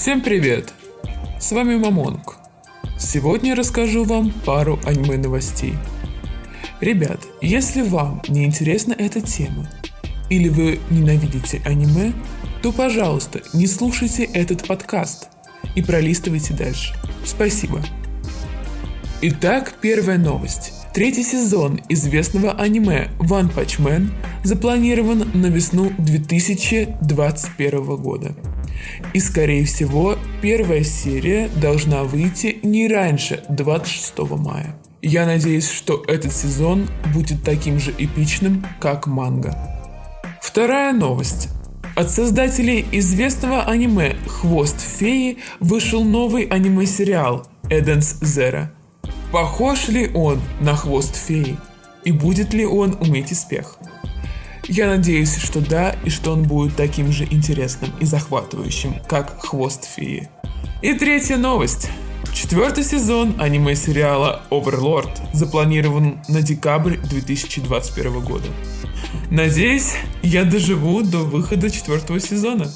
Всем привет! С вами Мамонг. Сегодня расскажу вам пару аниме новостей. Ребят, если вам не интересна эта тема, или вы ненавидите аниме, то, пожалуйста, не слушайте этот подкаст и пролистывайте дальше. Спасибо. Итак, первая новость. Третий сезон известного аниме One Punch Man запланирован на весну 2021 года. И, скорее всего, первая серия должна выйти не раньше 26 мая. Я надеюсь, что этот сезон будет таким же эпичным, как манга. Вторая новость. От создателей известного аниме «Хвост феи» вышел новый аниме-сериал «Эденс Зера», Похож ли он на хвост феи? И будет ли он уметь успех? Я надеюсь, что да, и что он будет таким же интересным и захватывающим, как хвост феи. И третья новость. Четвертый сезон аниме-сериала Overlord запланирован на декабрь 2021 года. Надеюсь, я доживу до выхода четвертого сезона.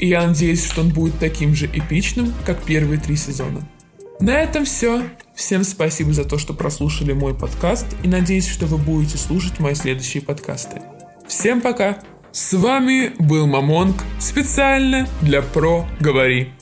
И я надеюсь, что он будет таким же эпичным, как первые три сезона. На этом все. Всем спасибо за то, что прослушали мой подкаст и надеюсь, что вы будете слушать мои следующие подкасты. Всем пока! С вами был Мамонг специально для Про Говори.